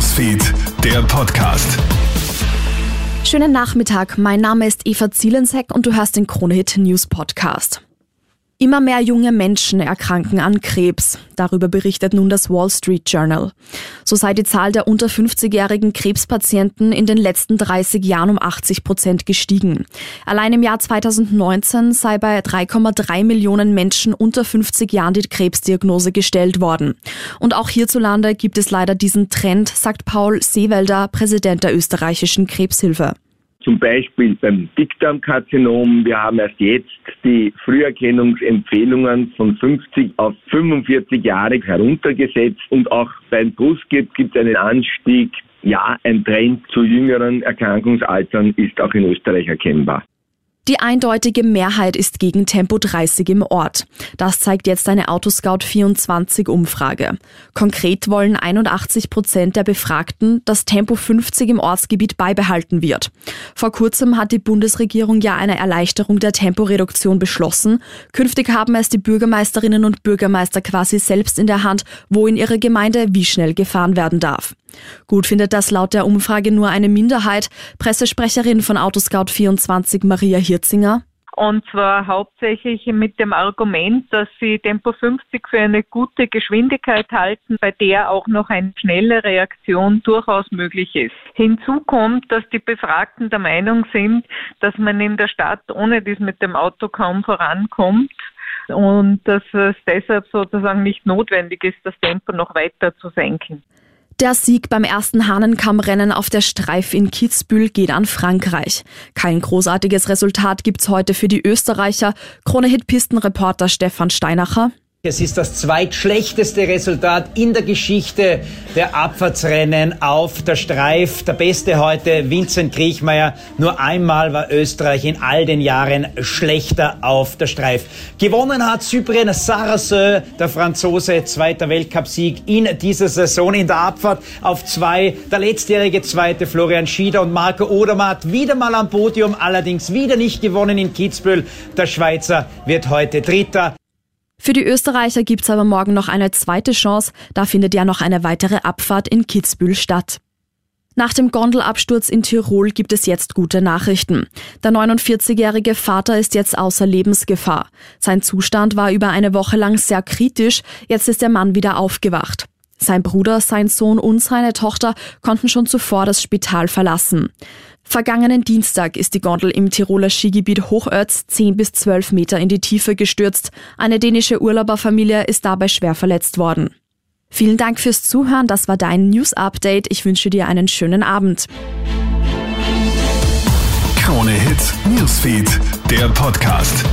Newsfeed, der Podcast. Schönen Nachmittag, mein Name ist Eva Zielensek und du hörst den Kronehit News Podcast. Immer mehr junge Menschen erkranken an Krebs. Darüber berichtet nun das Wall Street Journal. So sei die Zahl der unter 50-jährigen Krebspatienten in den letzten 30 Jahren um 80 Prozent gestiegen. Allein im Jahr 2019 sei bei 3,3 Millionen Menschen unter 50 Jahren die Krebsdiagnose gestellt worden. Und auch hierzulande gibt es leider diesen Trend, sagt Paul Seewelder, Präsident der österreichischen Krebshilfe. Zum Beispiel beim Dickdarmkarzinom. Wir haben erst jetzt die Früherkennungsempfehlungen von 50 auf 45 Jahre heruntergesetzt und auch beim Brustkrebs gibt es einen Anstieg. Ja, ein Trend zu jüngeren Erkrankungsaltern ist auch in Österreich erkennbar. Die eindeutige Mehrheit ist gegen Tempo 30 im Ort. Das zeigt jetzt eine Autoscout 24 Umfrage. Konkret wollen 81 Prozent der Befragten, dass Tempo 50 im Ortsgebiet beibehalten wird. Vor kurzem hat die Bundesregierung ja eine Erleichterung der Temporeduktion beschlossen. Künftig haben es die Bürgermeisterinnen und Bürgermeister quasi selbst in der Hand, wo in ihrer Gemeinde wie schnell gefahren werden darf. Gut findet das laut der Umfrage nur eine Minderheit. Pressesprecherin von Autoscout24 Maria Hirzinger. Und zwar hauptsächlich mit dem Argument, dass sie Tempo 50 für eine gute Geschwindigkeit halten, bei der auch noch eine schnelle Reaktion durchaus möglich ist. Hinzu kommt, dass die Befragten der Meinung sind, dass man in der Stadt ohne dies mit dem Auto kaum vorankommt und dass es deshalb sozusagen nicht notwendig ist, das Tempo noch weiter zu senken. Der Sieg beim ersten Hahnenkammrennen auf der Streif in Kitzbühel geht an Frankreich. Kein großartiges Resultat gibt's heute für die Österreicher. Krone-Hit-Pistenreporter Stefan Steinacher. Es ist das zweitschlechteste Resultat in der Geschichte der Abfahrtsrennen auf der Streif. Der Beste heute, Vincent Kriechmeier. Nur einmal war Österreich in all den Jahren schlechter auf der Streif. Gewonnen hat Cyprien Sarasö, der Franzose, zweiter Weltcupsieg in dieser Saison in der Abfahrt auf zwei. Der letztjährige Zweite Florian Schieder und Marco Odermatt wieder mal am Podium, allerdings wieder nicht gewonnen in Kitzbühel. Der Schweizer wird heute Dritter. Für die Österreicher gibt's aber morgen noch eine zweite Chance, da findet ja noch eine weitere Abfahrt in Kitzbühel statt. Nach dem Gondelabsturz in Tirol gibt es jetzt gute Nachrichten. Der 49-jährige Vater ist jetzt außer Lebensgefahr. Sein Zustand war über eine Woche lang sehr kritisch, jetzt ist der Mann wieder aufgewacht. Sein Bruder, sein Sohn und seine Tochter konnten schon zuvor das Spital verlassen. Vergangenen Dienstag ist die Gondel im Tiroler Skigebiet Hochötz 10 bis 12 Meter in die Tiefe gestürzt. Eine dänische Urlauberfamilie ist dabei schwer verletzt worden. Vielen Dank fürs Zuhören, das war dein News Update. Ich wünsche dir einen schönen Abend. Krone Hits, Newsfeed, der Podcast.